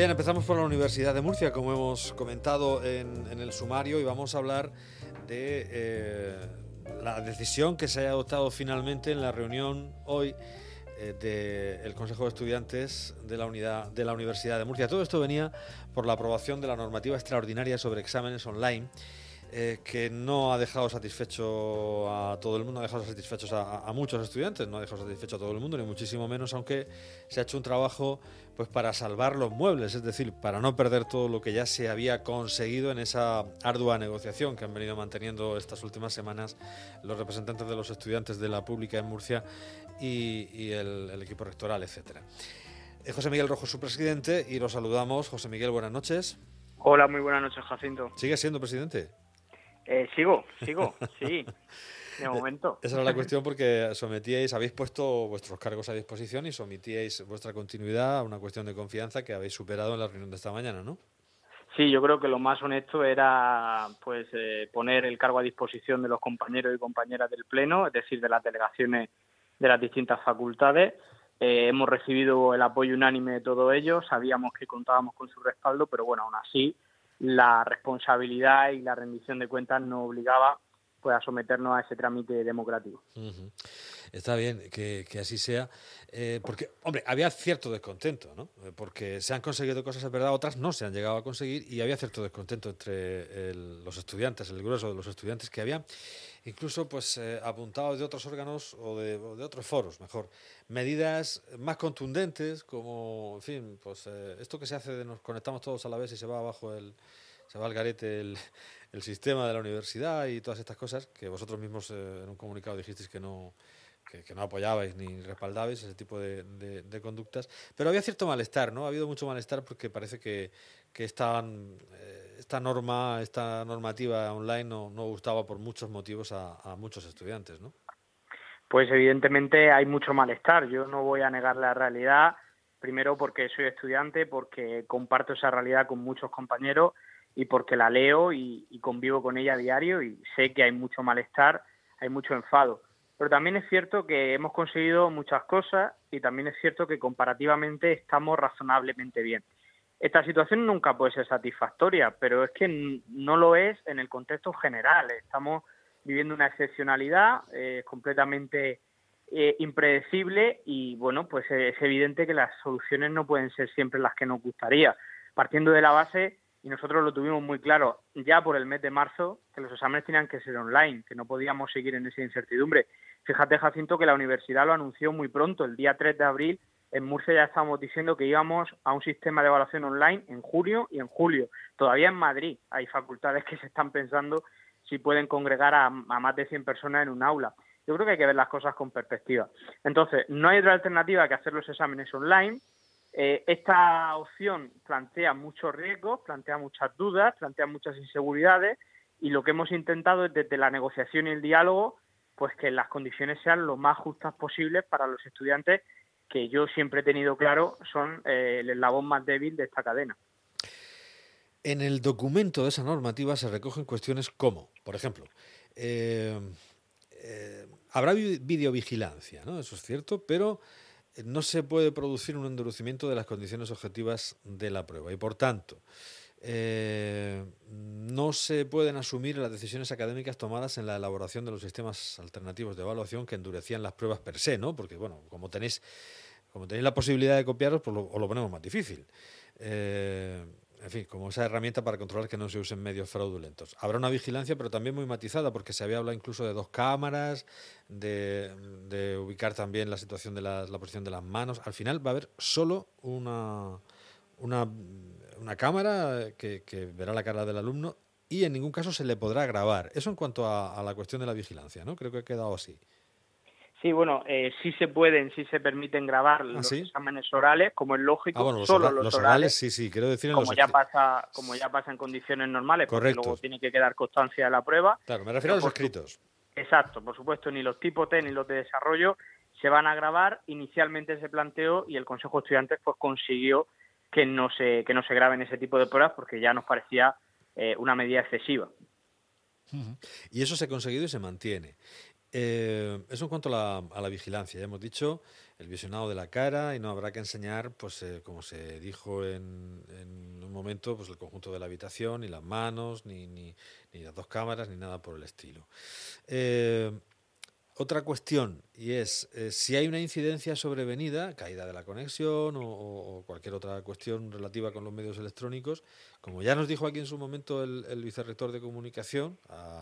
Bien, empezamos por la Universidad de Murcia, como hemos comentado en, el sumario, y vamos a hablar de eh, la decisión que se ha adoptado finalmente en la reunión hoy eh, del Consejo de Estudiantes de la Universidad de Murcia. Todo esto venía por la aprobación de la normativa extraordinaria sobre exámenes online eh, que no ha dejado satisfecho a todo el mundo, ha dejado satisfechos a, muchos estudiantes, no ha dejado satisfecho a todo el mundo, ni muchísimo menos, aunque se ha hecho un trabajo pues para salvar los muebles, es decir, para no perder todo lo que ya se había conseguido en esa ardua negociación que han venido manteniendo estas últimas semanas los representantes de los estudiantes de la pública en Murcia y, el, equipo rectoral, etcétera. Eh, José Miguel Rojo, su presidente, y lo saludamos. José Miguel, buenas noches. Hola, muy buenas noches, Jacinto. ¿Sigue siendo presidente? Eh, sigo, sigo, sí. De momento. Esa era la cuestión porque sometíais, habéis puesto vuestros cargos a disposición y sometíais vuestra continuidad a una cuestión de confianza que habéis superado en la reunión de esta mañana, ¿no? Sí, yo creo que lo más honesto era pues eh, poner el cargo a disposición de los compañeros y compañeras del Pleno, es decir, de las delegaciones de las distintas facultades. Eh, hemos recibido el apoyo unánime de todos ellos, sabíamos que contábamos con su respaldo, pero bueno, aún así la responsabilidad y la rendición de cuentas nos obligaba pues a someternos a ese trámite democrático. Está bien que, así sea, eh, porque, hombre, había cierto descontento, ¿no? Eh, porque se han conseguido cosas, es verdad, otras no se han llegado a conseguir y había cierto descontento entre los estudiantes, el grueso de los estudiantes que había, incluso pues eh, apuntados de otros órganos o de, de, otros foros, mejor, medidas más contundentes, como, en fin, pues esto que se hace de nos conectamos todos a la vez y se va abajo el, se va al garete el sistema de la universidad y todas estas cosas que vosotros mismos eh, en un comunicado dijisteis que no, que, no apoyabais ni respaldabais ese tipo de, conductas. Pero había cierto malestar, ¿no? Ha habido mucho malestar porque parece que, esta, eh, esta norma, esta normativa online no, gustaba por muchos motivos a muchos estudiantes, ¿no? Pues evidentemente hay mucho malestar. Yo no voy a negar la realidad, primero porque soy estudiante, porque comparto esa realidad con muchos compañeros y porque la leo y, convivo con ella a diario y sé que hay mucho malestar, hay mucho enfado. Pero también es cierto que hemos conseguido muchas cosas y también es cierto que comparativamente estamos razonablemente bien. Esta situación nunca puede ser satisfactoria, pero es que no lo es en el contexto general. Estamos viviendo una excepcionalidad eh, completamente eh, impredecible y bueno, pues es evidente que las soluciones no pueden ser siempre las que nos gustaría. Partiendo de la base y nosotros lo tuvimos muy claro ya por el mes de marzo que los exámenes tenían que ser online, que no podíamos seguir en esa incertidumbre. Fíjate, Jacinto, que la universidad lo anunció muy pronto, el día 3 de abril. En Murcia ya estábamos diciendo que íbamos a un sistema de evaluación online en junio y en julio. Todavía en Madrid hay facultades que se están pensando si pueden congregar a, a más de 100 personas en un aula. Yo creo que hay que ver las cosas con perspectiva. Entonces, no hay otra alternativa que hacer los exámenes online eh, esta opción plantea muchos riesgos, plantea muchas dudas, plantea muchas inseguridades y lo que hemos intentado es desde la negociación y el diálogo, pues que las condiciones sean lo más justas posibles para los estudiantes que yo siempre he tenido claro son eh, el eslabón más débil de esta cadena. En el documento de esa normativa se recogen cuestiones como, por ejemplo, eh, habrá videovigilancia, ¿no? Eso es cierto, pero no se puede producir un endurecimiento de las condiciones objetivas de la prueba y por tanto eh, no se pueden asumir las decisiones académicas tomadas en la elaboración de los sistemas alternativos de evaluación que endurecían las pruebas per se, ¿no? Porque bueno, como tenéis como tenéis la posibilidad de copiaros, pues lo, os lo ponemos más difícil. Eh, en fin, como esa herramienta para controlar que no se usen medios fraudulentos. Habrá una vigilancia, pero también muy matizada, porque se había hablado incluso de dos cámaras, de, ubicar también la situación de la, posición de las manos. Al final va a haber solo una, una, cámara que, verá la cara del alumno y en ningún caso se le podrá grabar. Eso en cuanto a, a la cuestión de la vigilancia, ¿no? Creo que ha quedado así. Sí, bueno, eh, sí se pueden, sí se permiten grabar ¿Ah, los exámenes orales, como es lógico, ah, solo los, orales, sí, sí, quiero decir como ya pasa, como ya pasa en condiciones normales, porque luego tiene que quedar constancia de la prueba. Claro, me refiero a los escritos. Exacto, por supuesto, ni los tipos T ni los de desarrollo se van a grabar. Inicialmente se planteó y el Consejo de Estudiantes pues consiguió que no se que no se graben ese tipo de pruebas porque ya nos parecía eh, una medida excesiva. Y eso se ha conseguido y se mantiene. Eh, eso en cuanto a la, vigilancia. Ya hemos dicho el visionado de la cara y no habrá que enseñar, pues eh, como se dijo en, un momento, pues el conjunto de la habitación, ni las manos, ni, las dos cámaras, ni nada por el estilo. Eh, otra cuestión, y es si hay una incidencia sobrevenida, caída de la conexión o, cualquier otra cuestión relativa con los medios electrónicos, como ya nos dijo aquí en su momento el, el vicerrector de comunicación, a,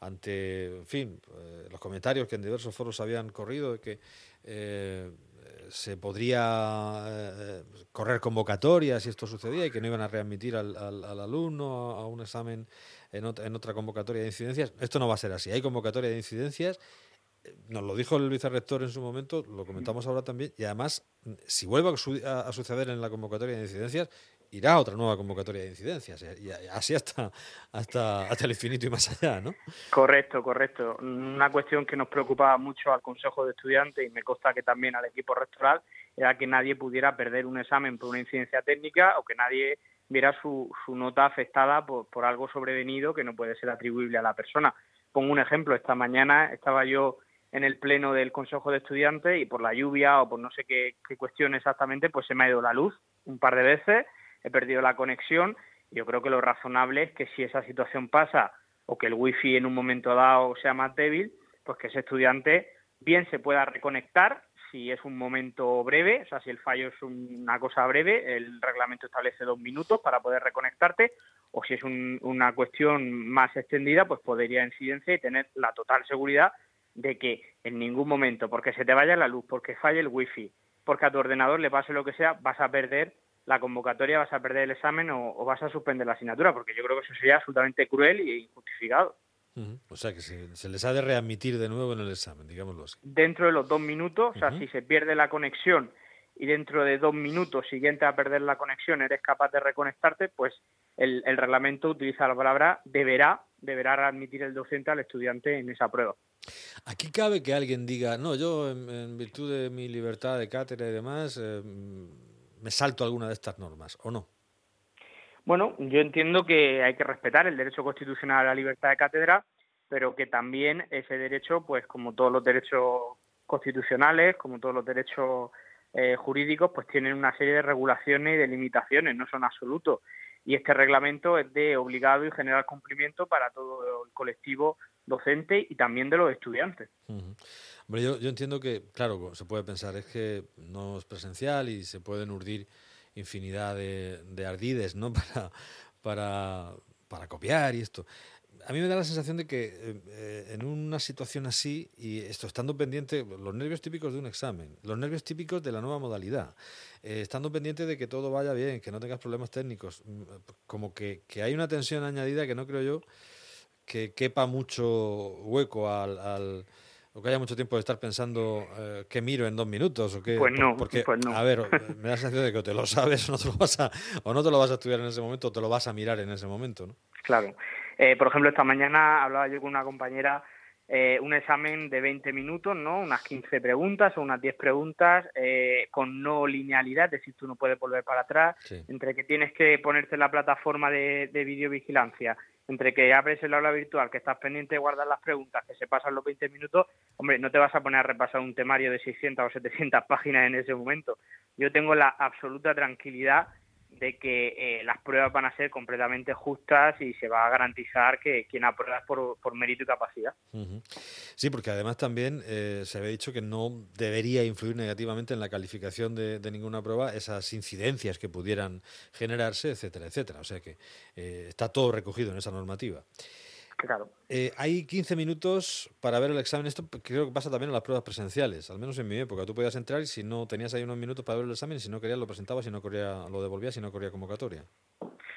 ante, en fin, eh, los comentarios que en diversos foros habían corrido de que eh, se podría eh, correr convocatorias si esto sucedía y que no iban a readmitir al, alumno a, un examen en otra, convocatoria de incidencias. Esto no va a ser así. Hay convocatoria de incidencias. Nos lo dijo el vicerrector en su momento, lo comentamos ahora también, y además, si vuelve a suceder en la convocatoria de incidencias, irá otra nueva convocatoria de incidencias, eh, y así hasta, hasta, hasta el infinito y más allá, ¿no? Correcto, correcto. Una cuestión que nos preocupaba mucho al Consejo de Estudiantes y me consta que también al equipo rectoral era que nadie pudiera perder un examen por una incidencia técnica o que nadie viera su, su nota afectada por, por algo sobrevenido que no puede ser atribuible a la persona. Pongo un ejemplo, esta mañana estaba yo en el pleno del Consejo de Estudiantes y por la lluvia o por no sé qué, qué cuestión exactamente, pues se me ha ido la luz un par de veces he perdido la conexión. Yo creo que lo razonable es que si esa situación pasa o que el wifi en un momento dado sea más débil, pues que ese estudiante bien se pueda reconectar si es un momento breve, o sea, si el fallo es una cosa breve, el reglamento establece dos minutos para poder reconectarte, o si es una cuestión más extendida, pues podría incidencia y tener la total seguridad de que en ningún momento, porque se te vaya la luz, porque falle el wifi, porque a tu ordenador le pase lo que sea, vas a perder la convocatoria vas a perder el examen o, vas a suspender la asignatura, porque yo creo que eso sería absolutamente cruel e injustificado. O sea, que se, les ha de readmitir de nuevo en el examen, digámoslo así. Dentro de los dos minutos, o sea, si se pierde la conexión y dentro de dos minutos siguiente a perder la conexión eres capaz de reconectarte, pues el, reglamento utiliza la palabra deberá, deberá readmitir el docente al estudiante en esa prueba. Aquí cabe que alguien diga, no, yo en, virtud de mi libertad de cátedra y demás, eh, me salto alguna de estas normas, ¿o no? Bueno, yo entiendo que hay que respetar el derecho constitucional a la libertad de cátedra, pero que también ese derecho, pues como todos los derechos constitucionales, como todos los derechos eh, jurídicos, pues tienen una serie de regulaciones y de limitaciones, no son absolutos. Y este reglamento es de obligado y general cumplimiento para todo el colectivo docente y también de los estudiantes. Hombre, yo, yo, entiendo que, claro, se puede pensar, es que no es presencial y se pueden urdir infinidad de, de ardides, ¿no? Para, para, para copiar y esto. A mí me da la sensación de que eh, en una situación así, y esto estando pendiente, los nervios típicos de un examen, los nervios típicos de la nueva modalidad, eh, estando pendiente de que todo vaya bien, que no tengas problemas técnicos, mm, como que, que hay una tensión añadida que no creo yo que quepa mucho hueco al o que haya mucho tiempo de estar pensando eh, qué miro en dos minutos o qué. Pues no, porque, pues a ver, me da la sensación de que o te lo sabes o no te lo vas a, o no te lo vas a estudiar en ese momento o te lo vas a mirar en ese momento, ¿no? Claro. Eh, por ejemplo, esta mañana hablaba yo con una compañera eh, un examen de 20 minutos, ¿no? Unas 15 preguntas o unas 10 preguntas eh, con no linealidad, es decir, tú no puedes volver para atrás, entre que tienes que ponerte en la plataforma de, de videovigilancia entre que abres el aula virtual, que estás pendiente de guardar las preguntas, que se pasan los 20 minutos, hombre, no te vas a poner a repasar un temario de 600 o 700 páginas en ese momento. Yo tengo la absoluta tranquilidad de que eh, las pruebas van a ser completamente justas y se va a garantizar que quien aprueba es por, por mérito y capacidad. Sí, porque además también eh, se había dicho que no debería influir negativamente en la calificación de, ninguna prueba esas incidencias que pudieran generarse, etcétera, etcétera. O sea que eh, está todo recogido en esa normativa. Claro. Eh, hay 15 minutos para ver el examen. Esto creo que pasa también en las pruebas presenciales, al menos en mi época. Tú podías entrar y si no tenías ahí unos minutos para ver el examen, si no querías lo presentabas, si no querías lo devolvías, si no quería convocatoria.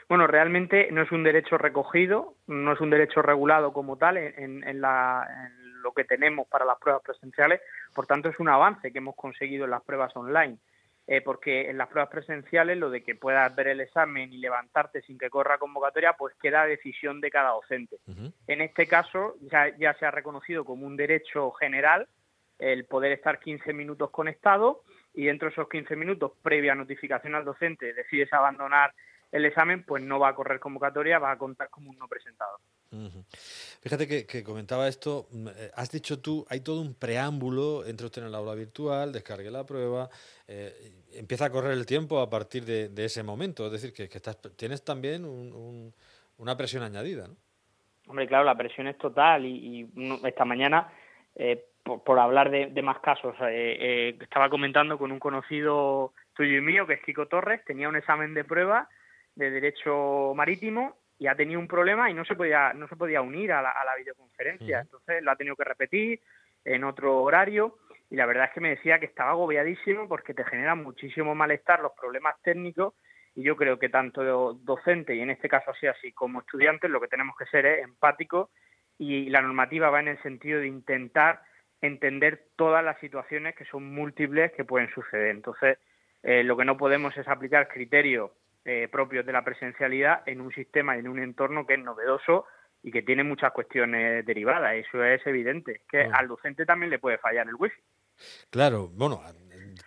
Bueno, realmente no es un derecho recogido, no es un derecho regulado como tal en, en lo que tenemos para las pruebas presenciales. Por tanto, es un avance que hemos conseguido en las pruebas online. Eh, porque en las pruebas presenciales lo de que puedas ver el examen y levantarte sin que corra convocatoria, pues queda decisión de cada docente. En este caso ya, ya se ha reconocido como un derecho general el poder estar 15 minutos conectado y dentro de esos 15 minutos, previa notificación al docente, decides abandonar el examen, pues no va a correr convocatoria, va a contar como un no presentado. Fíjate que, comentaba esto, mm, eh, has dicho tú, hay todo un preámbulo, entre usted en el aula virtual, descargue la prueba, eh, empieza a correr el tiempo a partir de, ese momento, es decir, que, estás, tienes también una presión añadida, ¿no? Hombre, claro, la presión es total y, esta mañana, eh, por, hablar de, más casos, estaba comentando con un conocido tuyo y mío, que es Kiko Torres, tenía un examen de prueba de Derecho Marítimo y ha tenido un problema y no se podía no se podía unir a la, videoconferencia. Entonces lo ha tenido que repetir en otro horario y la verdad es que me decía que estaba agobiadísimo porque te genera muchísimo malestar los problemas técnicos y yo creo que tanto docente y en este caso así así como estudiantes lo que tenemos que ser es empáticos y la normativa va en el sentido de intentar entender todas las situaciones que son múltiples que pueden suceder. Entonces eh, lo que no podemos es aplicar criterios eh, propios de la presencialidad en un sistema y en un entorno que es novedoso y que tiene muchas cuestiones derivadas. Eso es evidente. Que al docente también le puede fallar el wifi. Claro, bueno,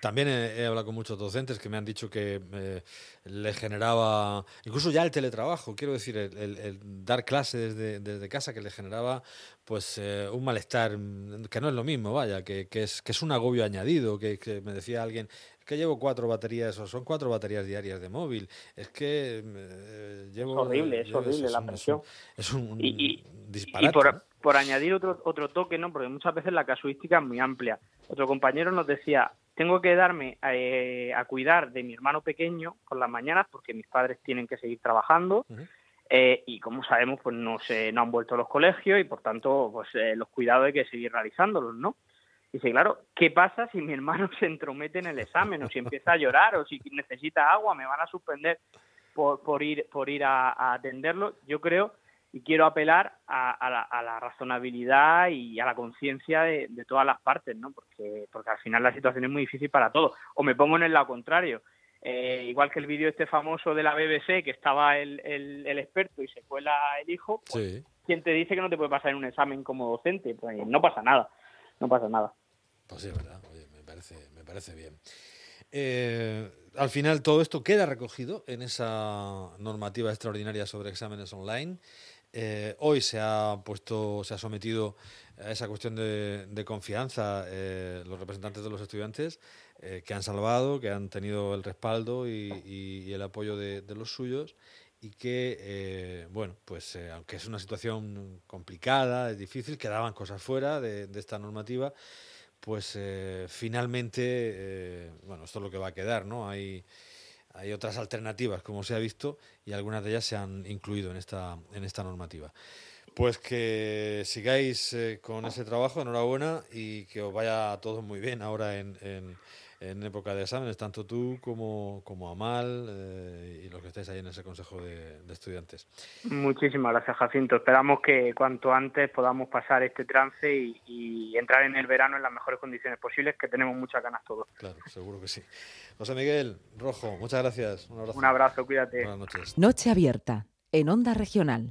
también he, hablado con muchos docentes que me han dicho que eh, le generaba, incluso ya el teletrabajo, quiero decir, el, dar clases desde, casa, que le generaba pues eh, un malestar, que no es lo mismo, vaya, que, es, que es un agobio añadido, que, que me decía alguien, que llevo cuatro baterías, o son cuatro baterías diarias de móvil. Es que eh, llevo. Es horrible, es horrible la presión. Es un, y, disparate. por, por, añadir otro, otro toque, ¿no? Porque muchas veces la casuística es muy amplia. Otro compañero nos decía: tengo que darme eh, a cuidar de mi hermano pequeño por las mañanas porque mis padres tienen que seguir trabajando. Eh, y como sabemos, pues no se no han vuelto a los colegios y por tanto, pues los cuidados hay que seguir realizándolos, ¿no? Dice, claro, ¿qué pasa si mi hermano se entromete en el examen o si empieza a llorar o si necesita agua? ¿Me van a suspender por, por ir, por ir a, atenderlo? Yo creo y quiero apelar a, la, razonabilidad y a la conciencia de, todas las partes, ¿no? Porque, porque al final la situación es muy difícil para todos. O me pongo en el lado contrario. Eh, igual que el vídeo este famoso de la BBC, que estaba el, el, experto y se cuela el hijo, pues, ¿quién te dice que no te puede pasar en un examen como docente? Pues no pasa nada, no pasa nada. Pues sí, es verdad. Oye, me parece, me parece bien. Eh, al final todo esto queda recogido en esa normativa extraordinaria sobre exámenes online. Eh, hoy se ha puesto, se ha sometido a esa cuestión de, confianza eh, los representantes de los estudiantes que han salvado, que han tenido el respaldo y, el apoyo de, los suyos y que, bueno, pues aunque es una situación complicada, es difícil, quedaban cosas fuera de esta normativa pues eh, finalmente, eh, bueno, esto es lo que va a quedar, ¿no? Hay, hay otras alternativas, como se ha visto, y algunas de ellas se han incluido en esta, en esta normativa. Pues que sigáis eh, con ese trabajo, enhorabuena, y que os vaya a todos muy bien ahora en en época de exámenes, tanto tú como, como Amal eh, y los que estáis ahí en ese consejo de, estudiantes. Muchísimas gracias, Jacinto. Esperamos que cuanto antes podamos pasar este trance y, entrar en el verano en las mejores condiciones posibles, que tenemos muchas ganas todos. Claro, seguro que sí. José Miguel Rojo, muchas gracias. Un abrazo. Un abrazo, cuídate. Buenas noches. Noche abierta, en Onda Regional.